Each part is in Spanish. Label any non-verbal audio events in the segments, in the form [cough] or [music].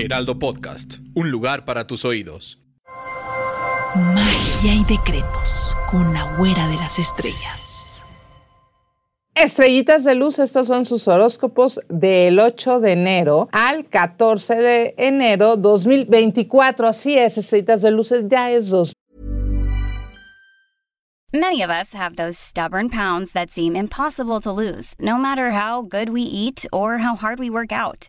Heraldo Podcast, un lugar para tus oídos. Magia y decretos con la güera de las estrellas. Estrellitas de luz, estos son sus horóscopos del 8 de enero al 14 de enero 2024. Así es, estrellitas de luz, ya es dos. Many of us have those stubborn pounds that seem impossible to lose, no matter how good we eat or how hard we work out.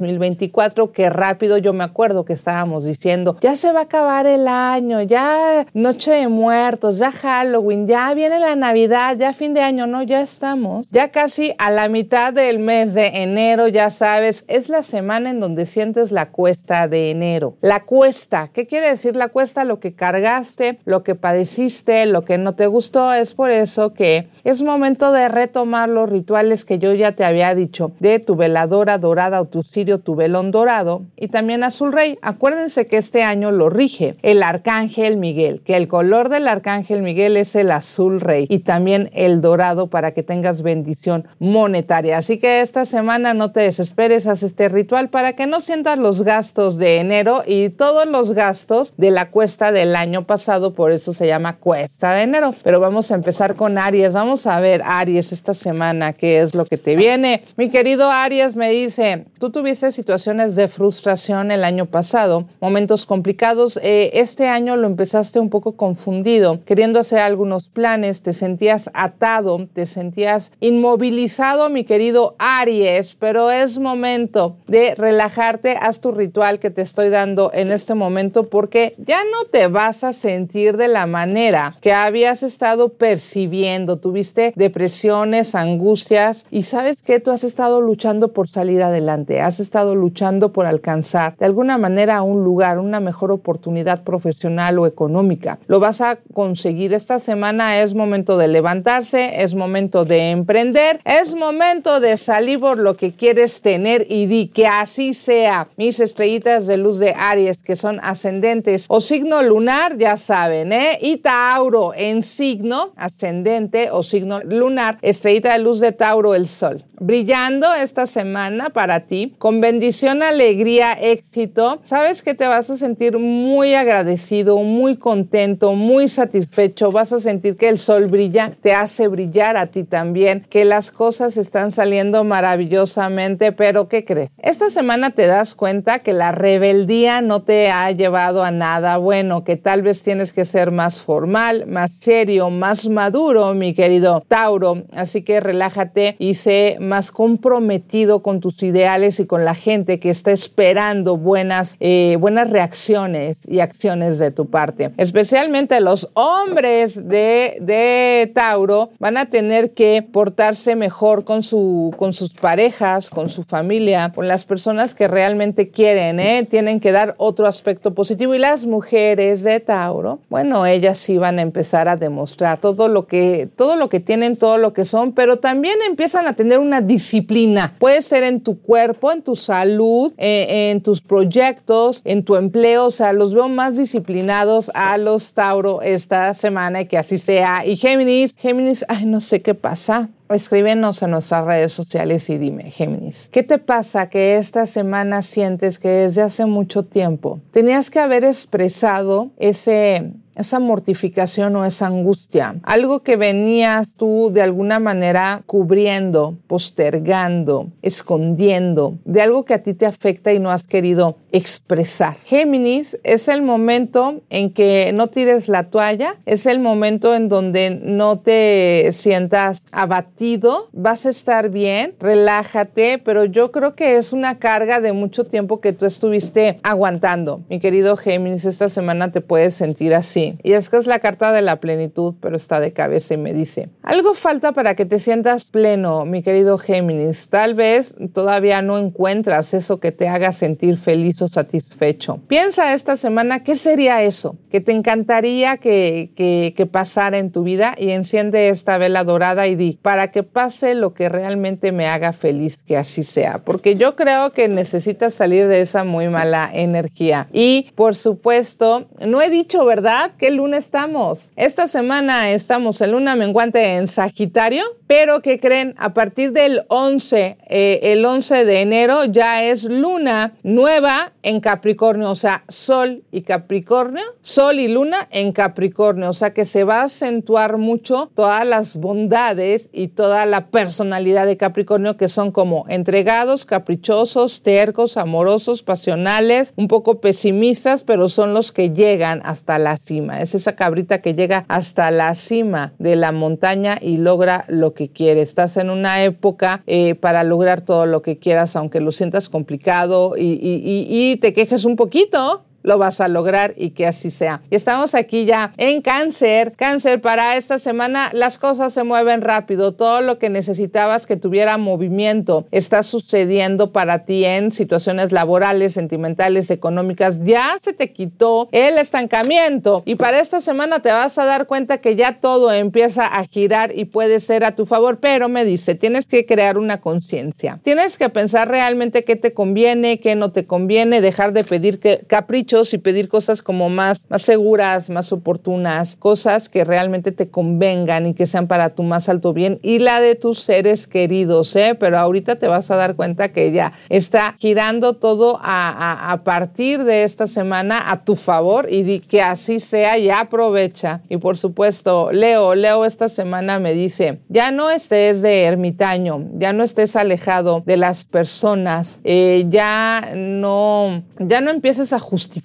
2024, qué rápido yo me acuerdo que estábamos diciendo, ya se va a acabar el año, ya Noche de Muertos, ya Halloween, ya viene la Navidad, ya fin de año, no, ya estamos, ya casi a la mitad del mes de enero, ya sabes, es la semana en donde sientes la cuesta de enero. La cuesta, ¿qué quiere decir la cuesta? Lo que cargaste, lo que padeciste, lo que no te gustó, es por eso que es momento de retomar los rituales que yo ya te había dicho, de tu veladora dorada o tu cirio, tu velón dorado y también azul rey. Acuérdense que este año lo rige el arcángel Miguel, que el color del arcángel Miguel es el azul rey y también el dorado para que tengas bendición monetaria. Así que esta semana no te desesperes, haz este ritual para que no sientas los gastos de enero y todos los gastos de la cuesta del año pasado, por eso se llama cuesta de enero. Pero vamos a empezar con Aries. Vamos a ver, Aries, esta semana, qué es lo que te viene. Mi querido Aries me dice, tú tuviste situaciones de frustración el año pasado, momentos complicados. Eh, este año lo empezaste un poco confundido, queriendo hacer algunos planes, te sentías atado, te sentías inmovilizado, mi querido Aries, pero es momento de relajarte, haz tu ritual que te estoy dando en este momento porque ya no te vas a sentir de la manera que habías estado percibiendo. Tuviste depresiones, angustias y sabes que tú has estado luchando por salir adelante, has estado luchando por alcanzar de alguna manera un lugar, una mejor oportunidad profesional o económica. Lo vas a conseguir esta semana, es momento de levantarse, es momento de emprender, es momento de salir por lo que quieres tener y di que así sea. Mis estrellitas de luz de Aries que son ascendentes o signo lunar, ya saben, ¿eh? Y Tauro en signo ascendente o signo lunar, estrellita de luz de Tauro, el sol. Brillando esta semana para ti, con bendición, alegría, éxito. Sabes que te vas a sentir muy agradecido, muy contento, muy satisfecho. Vas a sentir que el sol brilla, te hace brillar a ti también, que las cosas están saliendo maravillosamente, pero ¿qué crees? Esta semana te das cuenta que la rebeldía no te ha llevado a nada bueno, que tal vez tienes que ser más formal, más serio, más maduro, mi querido Tauro. Así que relájate y sé más comprometido con tus ideales y con la gente que está esperando buenas, eh, buenas reacciones y acciones de tu parte. Especialmente los hombres de, de Tauro van a tener que portarse mejor con, su, con sus parejas, con su familia, con las personas que realmente quieren. ¿eh? Tienen que dar otro aspecto positivo. Y las mujeres de Tauro, bueno, ellas sí van a empezar a demostrar todo lo que, todo lo que tienen, todo lo que son, pero también empiezan a tener una disciplina. Puede ser en tu cuerpo, en tu salud, eh, en tus proyectos, en tu empleo. O sea, los veo más disciplinados a los Tauro esta semana y que así sea. Y Géminis, Géminis, ay, no sé qué pasa. Escríbenos en nuestras redes sociales y dime, Géminis, ¿qué te pasa que esta semana sientes que desde hace mucho tiempo tenías que haber expresado ese esa mortificación o esa angustia, algo que venías tú de alguna manera cubriendo, postergando, escondiendo, de algo que a ti te afecta y no has querido expresar. Géminis es el momento en que no tires la toalla, es el momento en donde no te sientas abatido, vas a estar bien, relájate, pero yo creo que es una carga de mucho tiempo que tú estuviste aguantando. Mi querido Géminis, esta semana te puedes sentir así. Y es que es la carta de la plenitud, pero está de cabeza y me dice, algo falta para que te sientas pleno, mi querido Géminis. Tal vez todavía no encuentras eso que te haga sentir feliz o satisfecho. Piensa esta semana qué sería eso que te encantaría que, que, que pasara en tu vida y enciende esta vela dorada y di, para que pase lo que realmente me haga feliz, que así sea. Porque yo creo que necesitas salir de esa muy mala energía. Y por supuesto, no he dicho, ¿verdad? ¿Qué luna estamos? Esta semana estamos en luna menguante en Sagitario, pero que creen, a partir del 11, eh, el 11 de enero ya es luna nueva en Capricornio, o sea, Sol y Capricornio, Sol y Luna en Capricornio, o sea que se va a acentuar mucho todas las bondades y toda la personalidad de Capricornio que son como entregados, caprichosos, tercos, amorosos, pasionales, un poco pesimistas, pero son los que llegan hasta la. Es esa cabrita que llega hasta la cima de la montaña y logra lo que quiere. Estás en una época eh, para lograr todo lo que quieras, aunque lo sientas complicado y, y te quejes un poquito, lo vas a lograr y que así sea. Estamos aquí ya en cáncer. Cáncer, para esta semana las cosas se mueven rápido. Todo lo que necesitabas que tuviera movimiento está sucediendo para ti en situaciones laborales, sentimentales, económicas. Ya se te quitó el estancamiento y para esta semana te vas a dar cuenta que ya todo empieza a girar y puede ser a tu favor. Pero me dice, tienes que crear una conciencia. Tienes que pensar realmente qué te conviene, qué no te conviene, dejar de pedir que y pedir cosas como más, más seguras, más oportunas, cosas que realmente te convengan y que sean para tu más alto bien y la de tus seres queridos, ¿eh? Pero ahorita te vas a dar cuenta que ya está girando todo a, a, partir de esta semana a tu favor y que así sea y aprovecha. Y por supuesto, Leo, Leo esta semana me dice, ya no estés de ermitaño, ya no estés alejado de las personas, eh, ya no, ya no empieces a justificar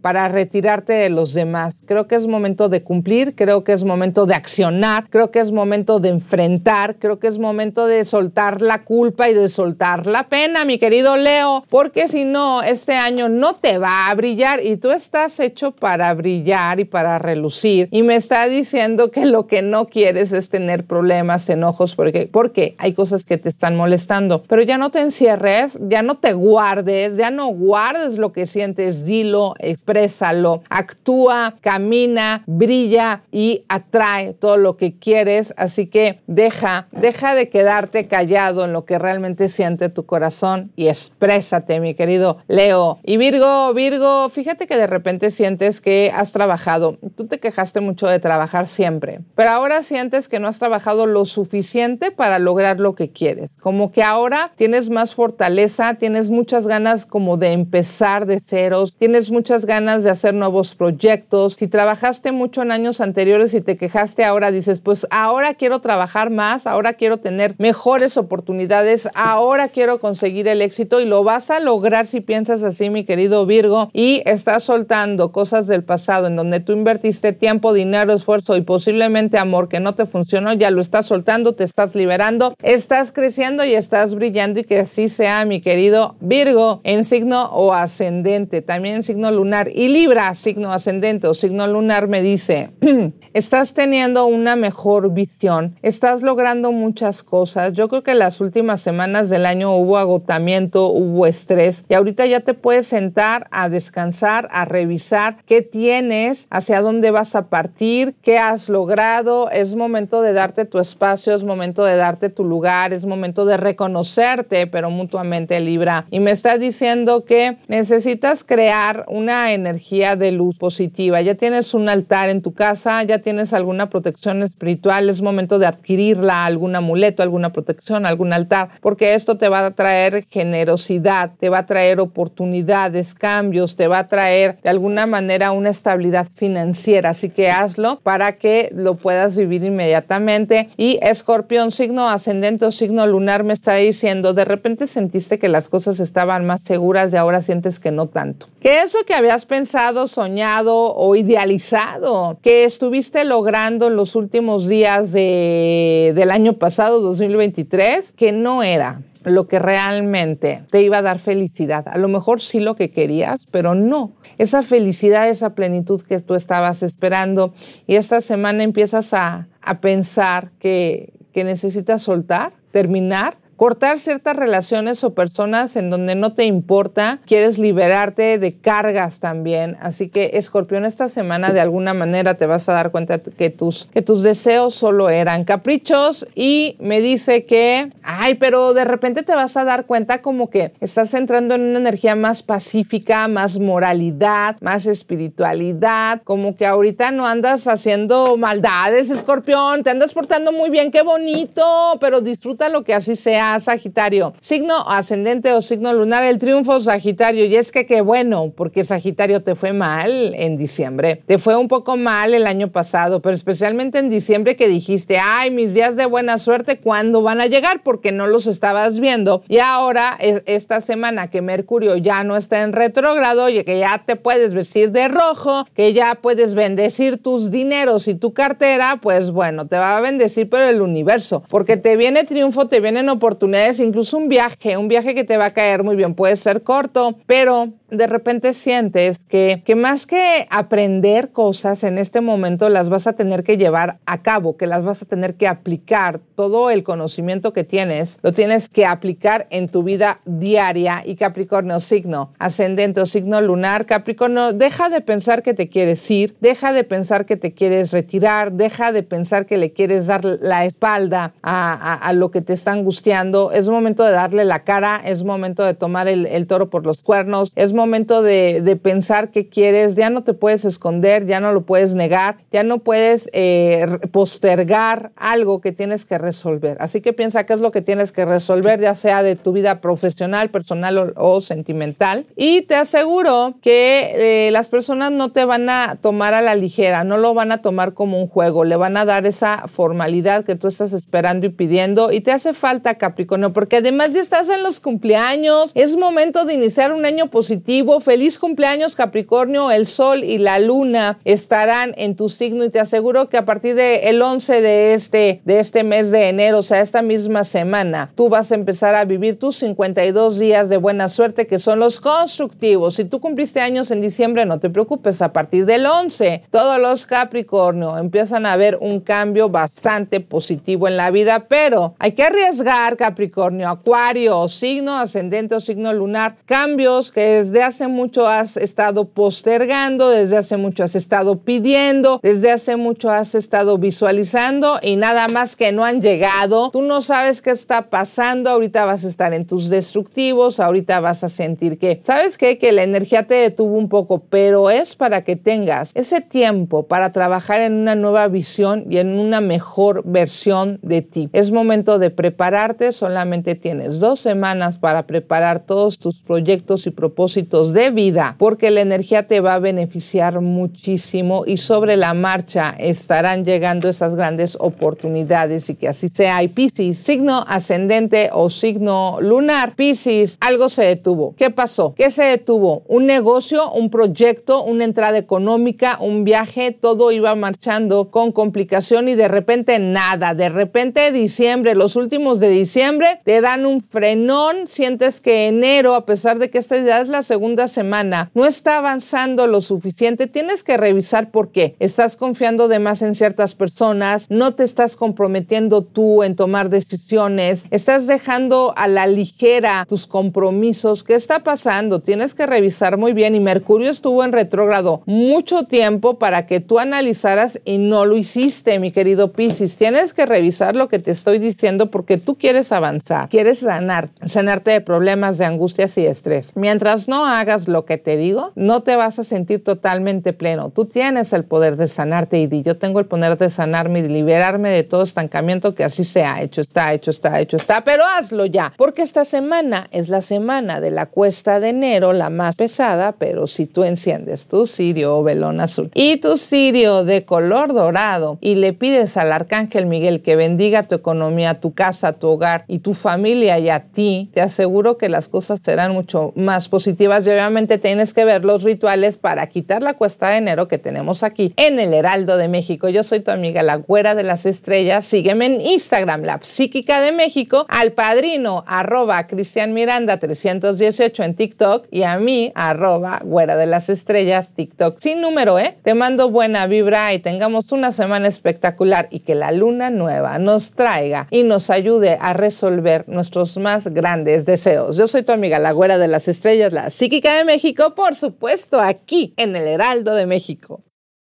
para retirarte de los demás. Creo que es momento de cumplir, creo que es momento de accionar, creo que es momento de enfrentar, creo que es momento de soltar la culpa y de soltar la pena, mi querido Leo, porque si no, este año no te va a brillar y tú estás hecho para brillar y para relucir. Y me está diciendo que lo que no quieres es tener problemas, enojos, porque, porque hay cosas que te están molestando. Pero ya no te encierres, ya no te guardes, ya no guardes lo que sientes dilo, exprésalo, actúa, camina, brilla y atrae todo lo que quieres. Así que deja, deja de quedarte callado en lo que realmente siente tu corazón y exprésate, mi querido Leo. Y Virgo, Virgo, fíjate que de repente sientes que has trabajado. Tú te quejaste mucho de trabajar siempre, pero ahora sientes que no has trabajado lo suficiente para lograr lo que quieres. Como que ahora tienes más fortaleza, tienes muchas ganas como de empezar de ceros, tienes muchas ganas de hacer nuevos proyectos, si trabajaste mucho en años anteriores y te quejaste ahora, dices, pues ahora quiero trabajar más, ahora quiero tener mejores oportunidades, ahora quiero conseguir el éxito y lo vas a lograr si piensas así, mi querido Virgo, y estás soltando cosas del pasado en donde tú invertiste tiempo, dinero, esfuerzo y posiblemente amor que no te funcionó, ya lo estás soltando, te estás liberando, estás creciendo y estás brillando y que así sea, mi querido Virgo, en signo o ascendente. También signo lunar y Libra, signo ascendente o signo lunar, me dice, [clears throat] estás teniendo una mejor visión, estás logrando muchas cosas. Yo creo que las últimas semanas del año hubo agotamiento, hubo estrés y ahorita ya te puedes sentar a descansar, a revisar qué tienes, hacia dónde vas a partir, qué has logrado. Es momento de darte tu espacio, es momento de darte tu lugar, es momento de reconocerte, pero mutuamente Libra. Y me está diciendo que necesitas crear una energía de luz positiva. Ya tienes un altar en tu casa, ya tienes alguna protección espiritual, es momento de adquirirla, algún amuleto, alguna protección, algún altar, porque esto te va a traer generosidad, te va a traer oportunidades, cambios, te va a traer de alguna manera una estabilidad financiera. Así que hazlo para que lo puedas vivir inmediatamente. Y escorpión, signo ascendente o signo lunar, me está diciendo, de repente sentiste que las cosas estaban más seguras y ahora sientes que no tanto. Eso que habías pensado, soñado o idealizado, que estuviste logrando en los últimos días de, del año pasado, 2023, que no era lo que realmente te iba a dar felicidad. A lo mejor sí lo que querías, pero no. Esa felicidad, esa plenitud que tú estabas esperando y esta semana empiezas a, a pensar que, que necesitas soltar, terminar cortar ciertas relaciones o personas en donde no te importa, quieres liberarte de cargas también. Así que escorpión esta semana de alguna manera te vas a dar cuenta que tus, que tus deseos solo eran caprichos y me dice que, ay, pero de repente te vas a dar cuenta como que estás entrando en una energía más pacífica, más moralidad, más espiritualidad, como que ahorita no andas haciendo maldades, escorpión, te andas portando muy bien, qué bonito, pero disfruta lo que así sea Sagitario. Signo ascendente o signo lunar, el triunfo Sagitario. Y es que qué bueno, porque Sagitario te fue mal en diciembre. Te fue un poco mal el año pasado, pero especialmente en diciembre que dijiste, ay, mis días de buena suerte, ¿cuándo van a llegar? Porque no los estabas viendo. Y ahora, esta semana que Mercurio ya no está en retrógrado y que ya te puedes vestir de rojo, que ya puedes bendecir tus dineros y tu cartera, pues bueno, te va a bendecir por el universo, porque te viene triunfo, te vienen oportunidades oportunidades, incluso un viaje, un viaje que te va a caer muy bien, puede ser corto, pero de repente sientes que, que más que aprender cosas en este momento las vas a tener que llevar a cabo, que las vas a tener que aplicar. Todo el conocimiento que tienes lo tienes que aplicar en tu vida diaria y Capricornio signo, ascendente o signo lunar, Capricornio, deja de pensar que te quieres ir, deja de pensar que te quieres retirar, deja de pensar que le quieres dar la espalda a, a, lo que te está angustiando. Es momento de darle la cara, es momento de tomar el, toro por los cuernos, es momento de, pensar que quieres, ya no te puedes esconder, ya no lo puedes negar, ya no puedes eh, postergar algo que tienes que resolver. Así que piensa qué es lo que tienes que resolver, ya sea de tu vida profesional, personal o, sentimental. Y te aseguro que eh, las personas no te van a tomar a la ligera, no lo van a tomar como un juego, le van a dar esa formalidad que tú estás esperando y pidiendo. Y te hace falta, Capricornio, porque además ya estás en los cumpleaños, es momento de iniciar un año positivo Feliz cumpleaños Capricornio, el sol y la luna estarán en tu signo y te aseguro que a partir del el 11 de este, de este mes de enero, o sea, esta misma semana, tú vas a empezar a vivir tus 52 días de buena suerte que son los constructivos. Si tú cumpliste años en diciembre, no te preocupes, a partir del 11, todos los Capricornio empiezan a ver un cambio bastante positivo en la vida, pero hay que arriesgar Capricornio, Acuario, signo ascendente o signo lunar, cambios que desde hace mucho has estado postergando, desde hace mucho has estado pidiendo, desde hace mucho has estado visualizando y nada más que no han llegado. Tú no sabes qué está pasando, ahorita vas a estar en tus destructivos, ahorita vas a sentir que, ¿sabes qué? Que la energía te detuvo un poco, pero es para que tengas ese tiempo para trabajar en una nueva visión y en una mejor versión de ti. Es momento de prepararte, solamente tienes dos semanas para preparar todos tus proyectos y propósitos de vida, porque la energía te va a beneficiar muchísimo y sobre la marcha estarán llegando esas grandes oportunidades y que así sea. Y Piscis, signo ascendente o signo lunar, Piscis, algo se detuvo. ¿Qué pasó? ¿Qué se detuvo? Un negocio, un proyecto, una entrada económica, un viaje, todo iba marchando con complicación y de repente nada. De repente diciembre, los últimos de diciembre, te dan un frenón, sientes que enero, a pesar de que esta ya es la segunda semana no está avanzando lo suficiente, tienes que revisar por qué. Estás confiando de más en ciertas personas, no te estás comprometiendo tú en tomar decisiones, estás dejando a la ligera tus compromisos. ¿Qué está pasando? Tienes que revisar muy bien y Mercurio estuvo en retrógrado mucho tiempo para que tú analizaras y no lo hiciste, mi querido Piscis. Tienes que revisar lo que te estoy diciendo porque tú quieres avanzar, quieres sanar, sanarte de problemas, de angustias y estrés. Mientras no no hagas lo que te digo, no te vas a sentir totalmente pleno. Tú tienes el poder de sanarte y yo tengo el poder de sanarme y liberarme de todo estancamiento que así se ha hecho, está hecho, está hecho, está, pero hazlo ya, porque esta semana es la semana de la cuesta de enero, la más pesada, pero si tú enciendes tu cirio o velón azul y tu cirio de color dorado y le pides al arcángel Miguel que bendiga tu economía, tu casa, tu hogar y tu familia y a ti, te aseguro que las cosas serán mucho más positivas y obviamente tienes que ver los rituales para quitar la cuesta de enero que tenemos aquí en el Heraldo de México. Yo soy tu amiga la güera de las estrellas. Sígueme en Instagram, la psíquica de México, al padrino arroba Cristian Miranda 318 en TikTok y a mí arroba güera de las estrellas TikTok sin número, ¿eh? Te mando buena vibra y tengamos una semana espectacular y que la luna nueva nos traiga y nos ayude a resolver nuestros más grandes deseos. Yo soy tu amiga la güera de las estrellas, la psíquica de México, por supuesto, aquí en el Heraldo de México.